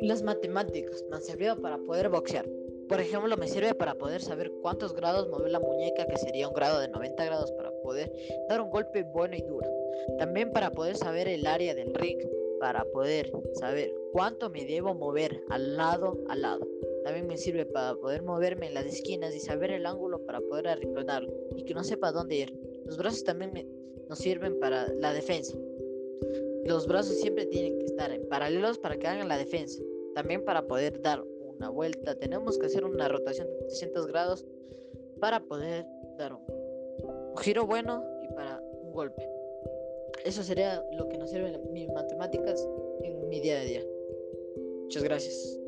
Las matemáticas me han servido para poder boxear. Por ejemplo, me sirve para poder saber cuántos grados mover la muñeca, que sería un grado de 90 grados, para poder dar un golpe bueno y duro. También para poder saber el área del ring, para poder saber cuánto me debo mover al lado a lado. También me sirve para poder moverme en las esquinas y saber el ángulo para poder arreglarlo y que no sepa dónde ir. Los brazos también nos sirven para la defensa. Los brazos siempre tienen que estar en paralelos para que hagan la defensa. También para poder dar una vuelta tenemos que hacer una rotación de 300 grados para poder dar un, giro bueno y para un golpe. Eso sería lo que nos sirve mis matemáticas en mi día a día. Muchas gracias.